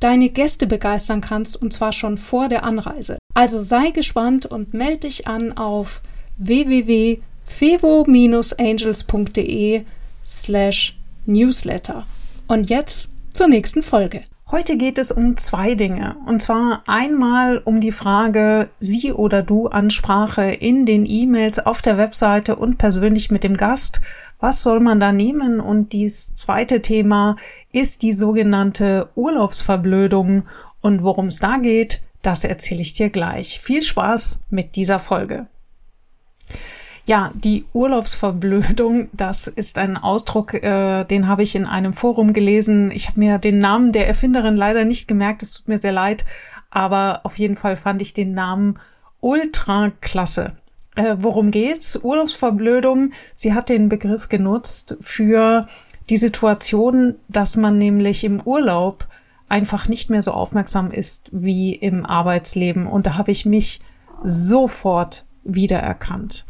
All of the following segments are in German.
deine Gäste begeistern kannst, und zwar schon vor der Anreise. Also sei gespannt und melde dich an auf www.fevo-angels.de slash newsletter. Und jetzt zur nächsten Folge. Heute geht es um zwei Dinge. Und zwar einmal um die Frage Sie oder Du Ansprache in den E-Mails auf der Webseite und persönlich mit dem Gast. Was soll man da nehmen? Und das zweite Thema ist die sogenannte Urlaubsverblödung. Und worum es da geht, das erzähle ich dir gleich. Viel Spaß mit dieser Folge. Ja, die Urlaubsverblödung, das ist ein Ausdruck, äh, den habe ich in einem Forum gelesen. Ich habe mir den Namen der Erfinderin leider nicht gemerkt, es tut mir sehr leid, aber auf jeden Fall fand ich den Namen ultra klasse. Äh, worum geht's? Urlaubsverblödung. Sie hat den Begriff genutzt für die Situation, dass man nämlich im Urlaub einfach nicht mehr so aufmerksam ist wie im Arbeitsleben. Und da habe ich mich sofort wiedererkannt.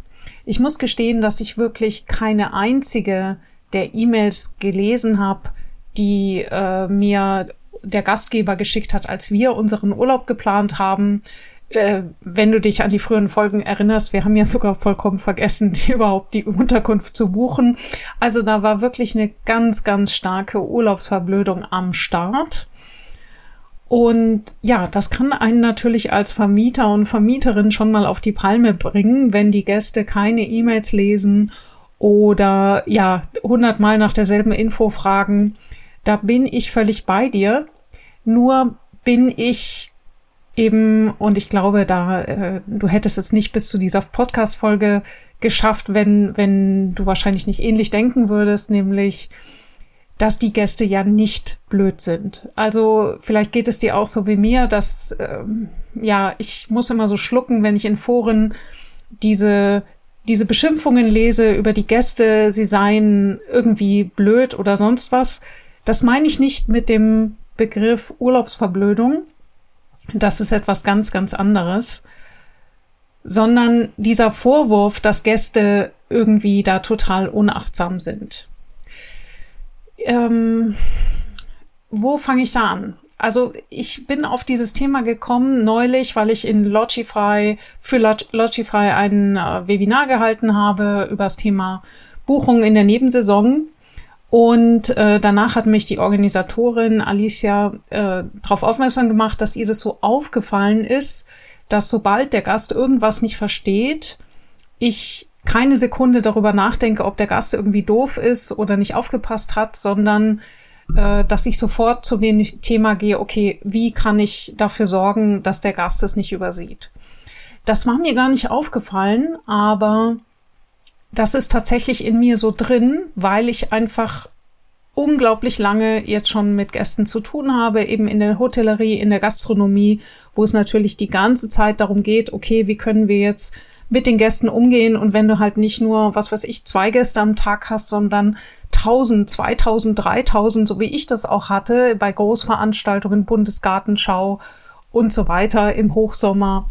Ich muss gestehen, dass ich wirklich keine einzige der E-Mails gelesen habe, die äh, mir der Gastgeber geschickt hat, als wir unseren Urlaub geplant haben. Äh, wenn du dich an die früheren Folgen erinnerst, wir haben ja sogar vollkommen vergessen, die, überhaupt die Unterkunft zu buchen. Also da war wirklich eine ganz, ganz starke Urlaubsverblödung am Start. Und ja, das kann einen natürlich als Vermieter und Vermieterin schon mal auf die Palme bringen, wenn die Gäste keine E-Mails lesen oder ja, hundertmal nach derselben Info fragen. Da bin ich völlig bei dir. Nur bin ich eben, und ich glaube, da, äh, du hättest es nicht bis zu dieser Podcast-Folge geschafft, wenn, wenn du wahrscheinlich nicht ähnlich denken würdest, nämlich, dass die Gäste ja nicht blöd sind. Also vielleicht geht es dir auch so wie mir, dass ähm, ja, ich muss immer so schlucken, wenn ich in Foren diese diese Beschimpfungen lese über die Gäste, sie seien irgendwie blöd oder sonst was. Das meine ich nicht mit dem Begriff Urlaubsverblödung. Das ist etwas ganz, ganz anderes. Sondern dieser Vorwurf, dass Gäste irgendwie da total unachtsam sind ähm, wo fange ich da an? Also ich bin auf dieses Thema gekommen neulich, weil ich in Logify für Logify ein äh, Webinar gehalten habe über das Thema Buchungen in der Nebensaison. Und äh, danach hat mich die Organisatorin Alicia äh, darauf aufmerksam gemacht, dass ihr das so aufgefallen ist, dass sobald der Gast irgendwas nicht versteht, ich keine Sekunde darüber nachdenke, ob der Gast irgendwie doof ist oder nicht aufgepasst hat, sondern äh, dass ich sofort zu dem Thema gehe, okay, wie kann ich dafür sorgen, dass der Gast es nicht übersieht. Das war mir gar nicht aufgefallen, aber das ist tatsächlich in mir so drin, weil ich einfach unglaublich lange jetzt schon mit Gästen zu tun habe, eben in der Hotellerie, in der Gastronomie, wo es natürlich die ganze Zeit darum geht, okay, wie können wir jetzt mit den Gästen umgehen? Und wenn du halt nicht nur, was weiß ich, zwei Gäste am Tag hast, sondern 1000, 2000, 3000, so wie ich das auch hatte, bei Großveranstaltungen, Bundesgartenschau und so weiter im Hochsommer,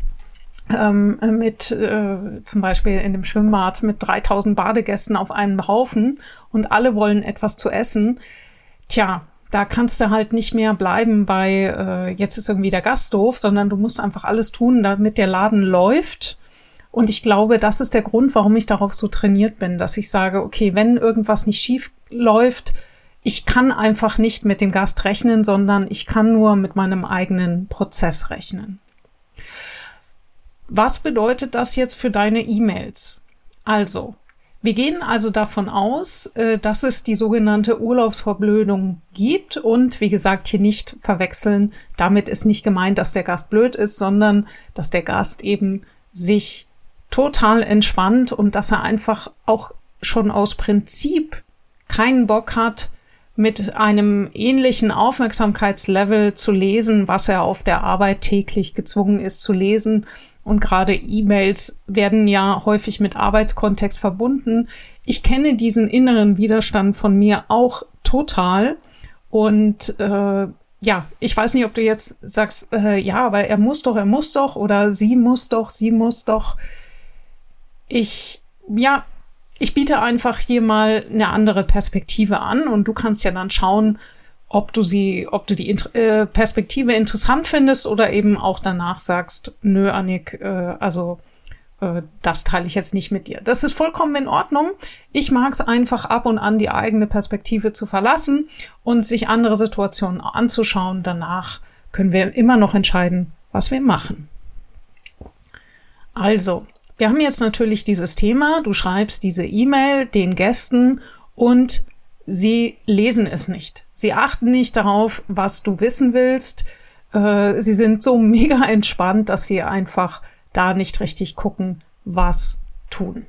ähm, mit äh, zum Beispiel in dem Schwimmbad mit 3000 Badegästen auf einem Haufen und alle wollen etwas zu essen. Tja, da kannst du halt nicht mehr bleiben bei, äh, jetzt ist irgendwie der Gast doof, sondern du musst einfach alles tun, damit der Laden läuft und ich glaube, das ist der Grund, warum ich darauf so trainiert bin, dass ich sage, okay, wenn irgendwas nicht schief läuft, ich kann einfach nicht mit dem Gast rechnen, sondern ich kann nur mit meinem eigenen Prozess rechnen. Was bedeutet das jetzt für deine E-Mails? Also, wir gehen also davon aus, äh, dass es die sogenannte Urlaubsverblödung gibt und wie gesagt hier nicht verwechseln. Damit ist nicht gemeint, dass der Gast blöd ist, sondern dass der Gast eben sich total entspannt und dass er einfach auch schon aus Prinzip keinen Bock hat, mit einem ähnlichen Aufmerksamkeitslevel zu lesen, was er auf der Arbeit täglich gezwungen ist zu lesen. Und gerade E-Mails werden ja häufig mit Arbeitskontext verbunden. Ich kenne diesen inneren Widerstand von mir auch total. Und äh, ja, ich weiß nicht, ob du jetzt sagst, äh, ja, aber er muss doch, er muss doch, oder sie muss doch, sie muss doch. Ich, ja, ich biete einfach hier mal eine andere Perspektive an und du kannst ja dann schauen, ob du sie, ob du die äh, Perspektive interessant findest oder eben auch danach sagst, nö, Annik, äh, also äh, das teile ich jetzt nicht mit dir. Das ist vollkommen in Ordnung. Ich mag es einfach ab und an die eigene Perspektive zu verlassen und sich andere Situationen anzuschauen. Danach können wir immer noch entscheiden, was wir machen. Also, wir haben jetzt natürlich dieses Thema. Du schreibst diese E-Mail den Gästen und sie lesen es nicht. Sie achten nicht darauf, was du wissen willst. Äh, sie sind so mega entspannt, dass sie einfach da nicht richtig gucken, was tun.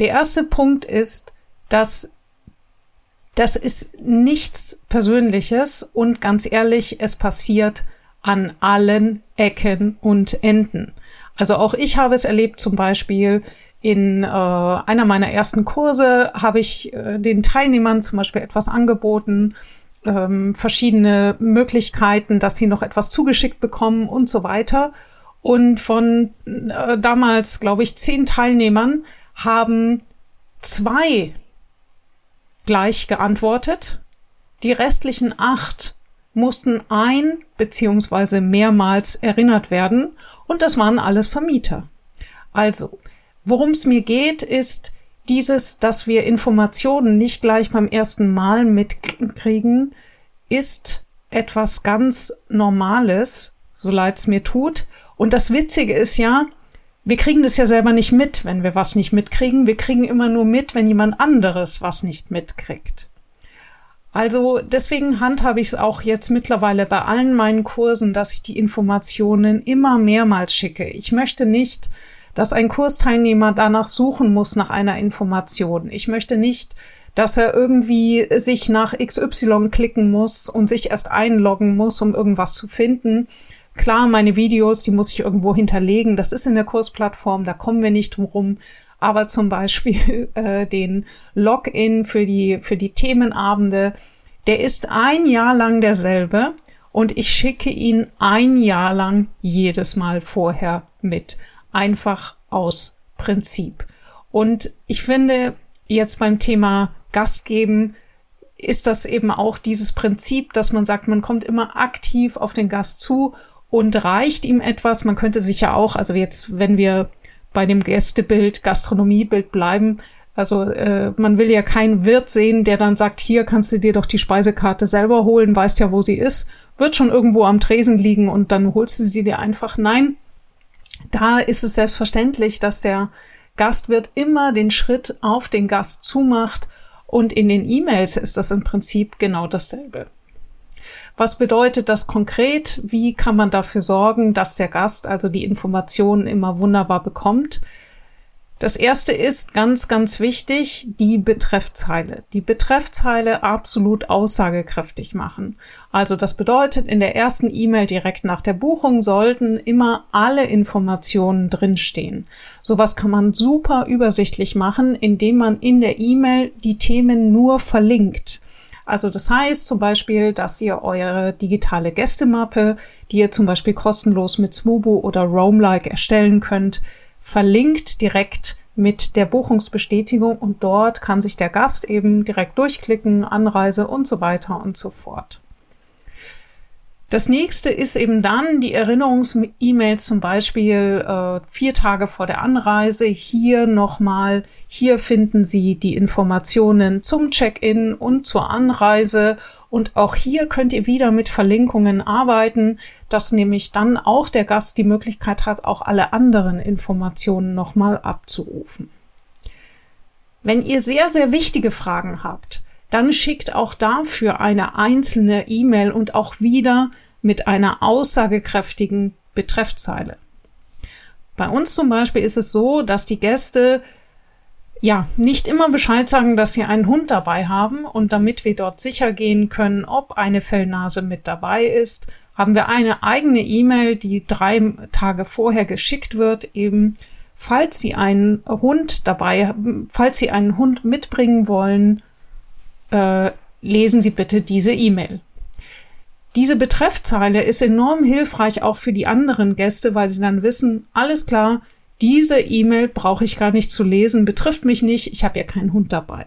Der erste Punkt ist, dass das ist nichts Persönliches und ganz ehrlich, es passiert an allen Ecken und Enden. Also auch ich habe es erlebt, zum Beispiel in äh, einer meiner ersten Kurse habe ich äh, den Teilnehmern zum Beispiel etwas angeboten, ähm, verschiedene Möglichkeiten, dass sie noch etwas zugeschickt bekommen und so weiter. Und von äh, damals, glaube ich, zehn Teilnehmern haben zwei gleich geantwortet. Die restlichen acht mussten ein beziehungsweise mehrmals erinnert werden. Und das waren alles Vermieter. Also, worum es mir geht, ist dieses, dass wir Informationen nicht gleich beim ersten Mal mitkriegen, ist etwas ganz Normales, so leid es mir tut. Und das Witzige ist ja, wir kriegen das ja selber nicht mit, wenn wir was nicht mitkriegen. Wir kriegen immer nur mit, wenn jemand anderes was nicht mitkriegt. Also deswegen handhabe ich es auch jetzt mittlerweile bei allen meinen Kursen, dass ich die Informationen immer mehrmals schicke. Ich möchte nicht, dass ein Kursteilnehmer danach suchen muss nach einer Information. Ich möchte nicht, dass er irgendwie sich nach XY klicken muss und sich erst einloggen muss, um irgendwas zu finden, Klar, meine Videos, die muss ich irgendwo hinterlegen. Das ist in der Kursplattform, da kommen wir nicht drum rum. Aber zum Beispiel äh, den Login für die, für die Themenabende, der ist ein Jahr lang derselbe und ich schicke ihn ein Jahr lang jedes Mal vorher mit. Einfach aus Prinzip. Und ich finde, jetzt beim Thema Gastgeben ist das eben auch dieses Prinzip, dass man sagt, man kommt immer aktiv auf den Gast zu und reicht ihm etwas. Man könnte sich ja auch, also jetzt, wenn wir bei dem Gästebild, Gastronomiebild bleiben, also äh, man will ja keinen Wirt sehen, der dann sagt, hier kannst du dir doch die Speisekarte selber holen, weißt ja, wo sie ist, wird schon irgendwo am Tresen liegen und dann holst du sie dir einfach. Nein, da ist es selbstverständlich, dass der Gastwirt immer den Schritt auf den Gast zumacht und in den E-Mails ist das im Prinzip genau dasselbe. Was bedeutet das konkret? Wie kann man dafür sorgen, dass der Gast also die Informationen immer wunderbar bekommt? Das erste ist ganz, ganz wichtig, die Betreffzeile. Die Betreffzeile absolut aussagekräftig machen. Also das bedeutet, in der ersten E-Mail direkt nach der Buchung sollten immer alle Informationen drinstehen. Sowas kann man super übersichtlich machen, indem man in der E-Mail die Themen nur verlinkt. Also das heißt zum Beispiel, dass ihr eure digitale Gästemappe, die ihr zum Beispiel kostenlos mit Smubo oder Roamlike erstellen könnt, verlinkt direkt mit der Buchungsbestätigung und dort kann sich der Gast eben direkt durchklicken, Anreise und so weiter und so fort. Das nächste ist eben dann die Erinnerungs-E-Mails zum Beispiel äh, vier Tage vor der Anreise. Hier nochmal, hier finden Sie die Informationen zum Check-in und zur Anreise. Und auch hier könnt ihr wieder mit Verlinkungen arbeiten, dass nämlich dann auch der Gast die Möglichkeit hat, auch alle anderen Informationen nochmal abzurufen. Wenn ihr sehr, sehr wichtige Fragen habt, dann schickt auch dafür eine einzelne E-Mail und auch wieder mit einer aussagekräftigen Betreffzeile. Bei uns zum Beispiel ist es so, dass die Gäste ja, nicht immer Bescheid sagen, dass Sie einen Hund dabei haben und damit wir dort sicher gehen können, ob eine Fellnase mit dabei ist, haben wir eine eigene E-Mail, die drei Tage vorher geschickt wird, eben falls Sie einen Hund dabei falls Sie einen Hund mitbringen wollen, äh, lesen Sie bitte diese E-Mail. Diese Betreffzeile ist enorm hilfreich auch für die anderen Gäste, weil sie dann wissen, alles klar, diese E-Mail brauche ich gar nicht zu lesen, betrifft mich nicht, ich habe ja keinen Hund dabei.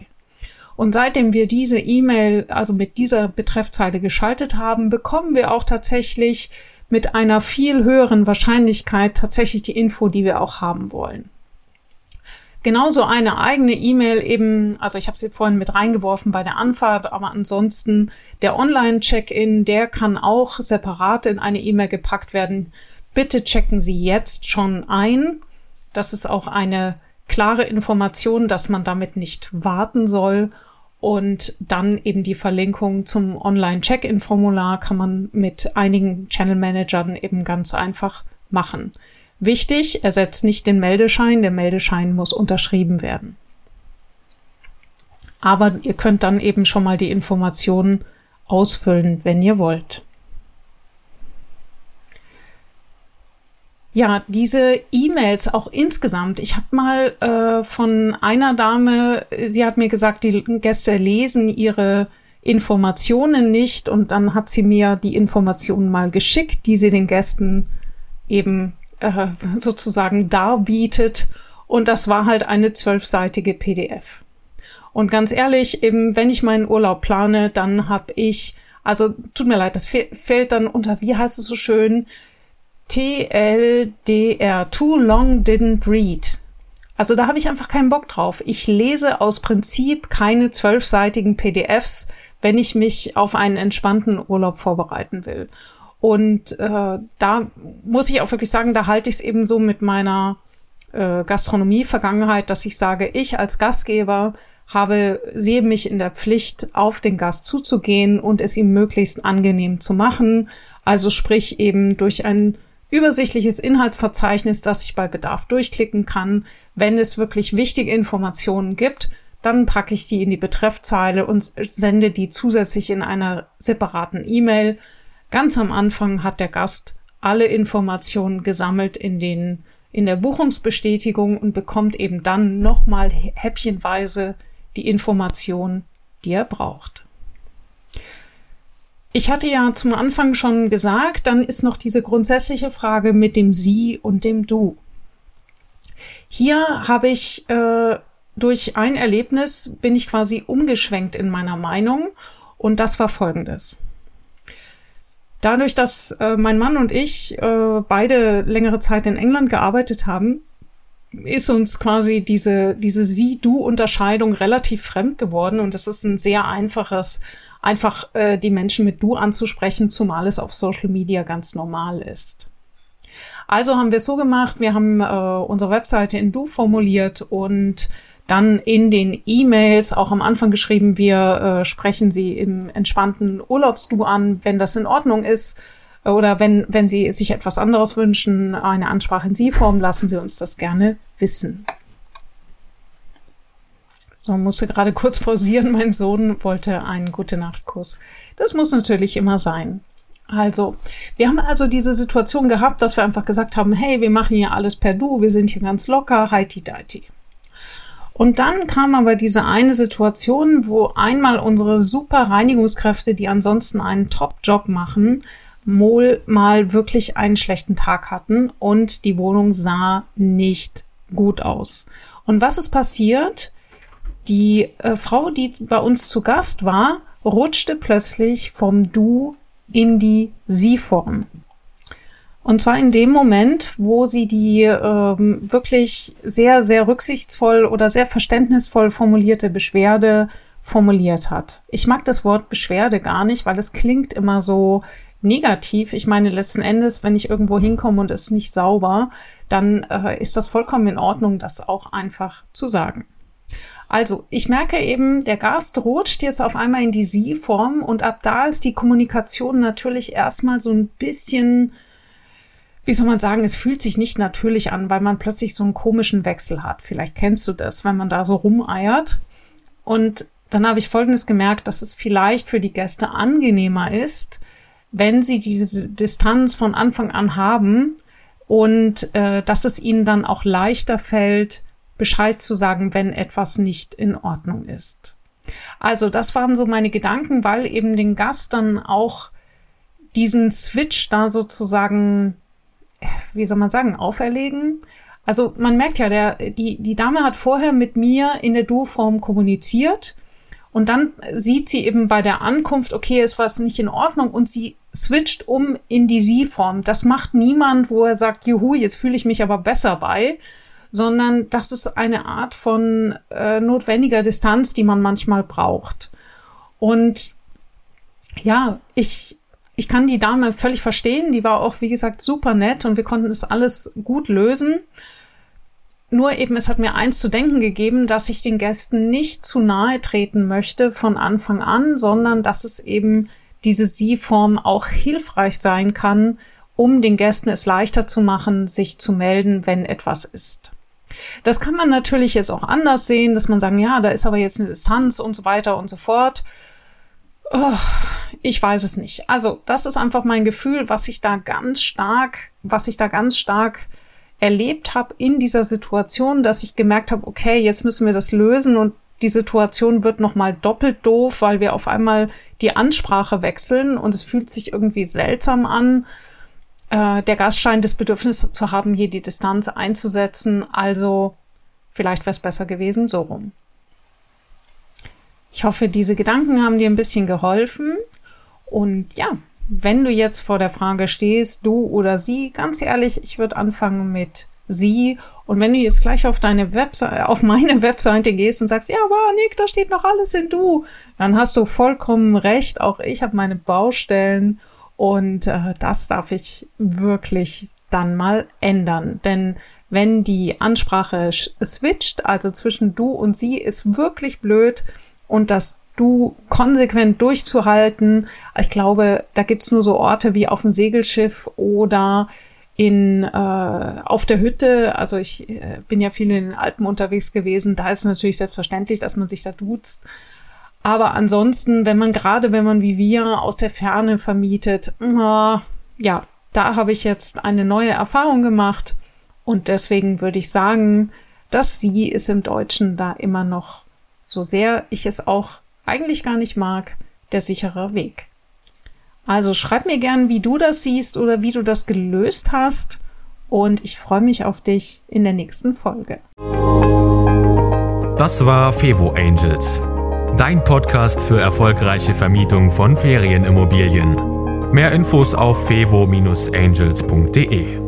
Und seitdem wir diese E-Mail, also mit dieser Betreffzeile geschaltet haben, bekommen wir auch tatsächlich mit einer viel höheren Wahrscheinlichkeit tatsächlich die Info, die wir auch haben wollen. Genauso eine eigene E-Mail eben, also ich habe sie vorhin mit reingeworfen bei der Anfahrt, aber ansonsten der Online-Check-in, der kann auch separat in eine E-Mail gepackt werden. Bitte checken Sie jetzt schon ein. Das ist auch eine klare Information, dass man damit nicht warten soll. Und dann eben die Verlinkung zum Online-Check-in-Formular kann man mit einigen Channel-Managern eben ganz einfach machen. Wichtig, ersetzt nicht den Meldeschein. Der Meldeschein muss unterschrieben werden. Aber ihr könnt dann eben schon mal die Informationen ausfüllen, wenn ihr wollt. Ja, diese E-Mails auch insgesamt. Ich habe mal äh, von einer Dame, sie hat mir gesagt, die Gäste lesen ihre Informationen nicht und dann hat sie mir die Informationen mal geschickt, die sie den Gästen eben äh, sozusagen darbietet. Und das war halt eine zwölfseitige PDF. Und ganz ehrlich, eben, wenn ich meinen Urlaub plane, dann habe ich, also tut mir leid, das fällt dann unter, wie heißt es so schön, TLDR, Too Long Didn't Read. Also da habe ich einfach keinen Bock drauf. Ich lese aus Prinzip keine zwölfseitigen PDFs, wenn ich mich auf einen entspannten Urlaub vorbereiten will. Und äh, da muss ich auch wirklich sagen, da halte ich es eben so mit meiner äh, Gastronomie-Vergangenheit, dass ich sage, ich als Gastgeber habe, sehe mich in der Pflicht, auf den Gast zuzugehen und es ihm möglichst angenehm zu machen. Also sprich eben durch ein übersichtliches Inhaltsverzeichnis, das ich bei Bedarf durchklicken kann. Wenn es wirklich wichtige Informationen gibt, dann packe ich die in die Betreffzeile und sende die zusätzlich in einer separaten E-Mail Ganz am Anfang hat der Gast alle Informationen gesammelt in den in der Buchungsbestätigung und bekommt eben dann nochmal häppchenweise die Information, die er braucht. Ich hatte ja zum Anfang schon gesagt, dann ist noch diese grundsätzliche Frage mit dem Sie und dem Du. Hier habe ich äh, durch ein Erlebnis bin ich quasi umgeschwenkt in meiner Meinung und das war folgendes. Dadurch, dass äh, mein Mann und ich äh, beide längere Zeit in England gearbeitet haben, ist uns quasi diese, diese Sie-Du-Unterscheidung relativ fremd geworden und es ist ein sehr einfaches, einfach äh, die Menschen mit Du anzusprechen, zumal es auf Social Media ganz normal ist. Also haben wir es so gemacht, wir haben äh, unsere Webseite in Du formuliert und dann in den E-Mails auch am Anfang geschrieben, wir äh, sprechen Sie im entspannten Urlaubsdu an, wenn das in Ordnung ist. Oder wenn, wenn Sie sich etwas anderes wünschen, eine Ansprache in Sie-Form, lassen Sie uns das gerne wissen. So, musste gerade kurz pausieren. Mein Sohn wollte einen Gute-Nacht-Kuss. Das muss natürlich immer sein. Also, wir haben also diese Situation gehabt, dass wir einfach gesagt haben, hey, wir machen hier alles per Du, wir sind hier ganz locker, heiti-deiti. Und dann kam aber diese eine Situation, wo einmal unsere super Reinigungskräfte, die ansonsten einen Top-Job machen, wohl mal wirklich einen schlechten Tag hatten und die Wohnung sah nicht gut aus. Und was ist passiert? Die äh, Frau, die bei uns zu Gast war, rutschte plötzlich vom Du in die Sie-Form. Und zwar in dem Moment, wo sie die ähm, wirklich sehr, sehr rücksichtsvoll oder sehr verständnisvoll formulierte Beschwerde formuliert hat. Ich mag das Wort Beschwerde gar nicht, weil es klingt immer so negativ. Ich meine, letzten Endes, wenn ich irgendwo hinkomme und es nicht sauber, dann äh, ist das vollkommen in Ordnung, das auch einfach zu sagen. Also, ich merke eben, der Gast rutscht jetzt auf einmal in die Sie-Form und ab da ist die Kommunikation natürlich erstmal so ein bisschen wie soll man sagen, es fühlt sich nicht natürlich an, weil man plötzlich so einen komischen Wechsel hat. Vielleicht kennst du das, wenn man da so rumeiert. Und dann habe ich Folgendes gemerkt, dass es vielleicht für die Gäste angenehmer ist, wenn sie diese Distanz von Anfang an haben und äh, dass es ihnen dann auch leichter fällt, Bescheid zu sagen, wenn etwas nicht in Ordnung ist. Also das waren so meine Gedanken, weil eben den Gast dann auch diesen Switch da sozusagen, wie soll man sagen, auferlegen. Also man merkt ja, der, die, die Dame hat vorher mit mir in der Du-Form kommuniziert und dann sieht sie eben bei der Ankunft, okay, ist was nicht in Ordnung und sie switcht um in die Sie-Form. Das macht niemand, wo er sagt, juhu, jetzt fühle ich mich aber besser bei, sondern das ist eine Art von äh, notwendiger Distanz, die man manchmal braucht. Und ja, ich, ich kann die Dame völlig verstehen. Die war auch, wie gesagt, super nett und wir konnten das alles gut lösen. Nur eben, es hat mir eins zu denken gegeben, dass ich den Gästen nicht zu nahe treten möchte von Anfang an, sondern dass es eben diese Sie-Form auch hilfreich sein kann, um den Gästen es leichter zu machen, sich zu melden, wenn etwas ist. Das kann man natürlich jetzt auch anders sehen, dass man sagen, ja, da ist aber jetzt eine Distanz und so weiter und so fort. Oh, ich weiß es nicht. Also, das ist einfach mein Gefühl, was ich da ganz stark, was ich da ganz stark erlebt habe in dieser Situation, dass ich gemerkt habe, okay, jetzt müssen wir das lösen und die Situation wird nochmal doppelt doof, weil wir auf einmal die Ansprache wechseln und es fühlt sich irgendwie seltsam an. Äh, der Gast scheint das Bedürfnis zu haben, hier die Distanz einzusetzen. Also vielleicht wäre es besser gewesen, so rum. Ich hoffe, diese Gedanken haben dir ein bisschen geholfen. Und ja, wenn du jetzt vor der Frage stehst, du oder sie, ganz ehrlich, ich würde anfangen mit sie. Und wenn du jetzt gleich auf deine Webseite, auf meine Webseite gehst und sagst, ja, aber Nick, da steht noch alles in du, dann hast du vollkommen recht. Auch ich habe meine Baustellen und äh, das darf ich wirklich dann mal ändern. Denn wenn die Ansprache switcht, also zwischen du und sie, ist wirklich blöd und das du konsequent durchzuhalten. Ich glaube, da gibt's nur so Orte wie auf dem Segelschiff oder in äh, auf der Hütte, also ich äh, bin ja viel in den Alpen unterwegs gewesen, da ist natürlich selbstverständlich, dass man sich da duzt. Aber ansonsten, wenn man gerade, wenn man wie wir aus der Ferne vermietet, äh, ja, da habe ich jetzt eine neue Erfahrung gemacht und deswegen würde ich sagen, dass sie ist im Deutschen da immer noch, so sehr ich es auch eigentlich gar nicht mag, der sichere Weg. Also schreib mir gern, wie du das siehst oder wie du das gelöst hast. Und ich freue mich auf dich in der nächsten Folge. Das war Fevo Angels, dein Podcast für erfolgreiche Vermietung von Ferienimmobilien. Mehr Infos auf fevo-angels.de.